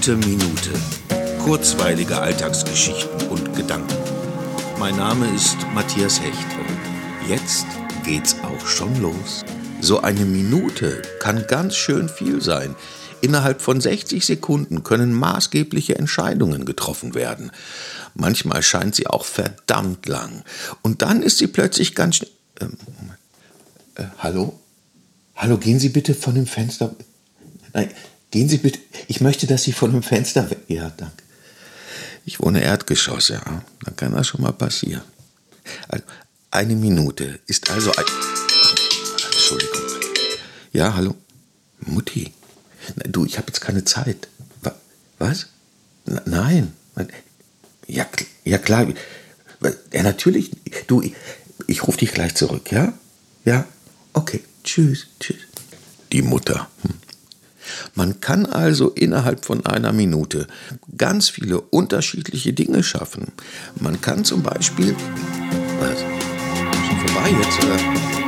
Gute Minute. Kurzweilige Alltagsgeschichten und Gedanken. Mein Name ist Matthias Hecht und jetzt geht's auch schon los. So eine Minute kann ganz schön viel sein. Innerhalb von 60 Sekunden können maßgebliche Entscheidungen getroffen werden. Manchmal scheint sie auch verdammt lang. Und dann ist sie plötzlich ganz schnell. Ähm, äh, hallo? Hallo, gehen Sie bitte von dem Fenster. Nein, gehen Sie bitte. Ich möchte, dass Sie von dem Fenster weg. Ja, danke. Ich wohne Erdgeschoss, ja. Dann kann das schon mal passieren. Also, eine Minute ist also ein. Oh, Entschuldigung. Ja, hallo? Mutti. Na, du, ich habe jetzt keine Zeit. Was? Na, nein. Ja, ja klar. Ja, natürlich. Du, ich, ich rufe dich gleich zurück, ja? Ja? Okay. Tschüss, tschüss. Die Mutter. Man kann also innerhalb von einer Minute ganz viele unterschiedliche Dinge schaffen. Man kann zum Beispiel. Was? Schon vorbei jetzt, oder?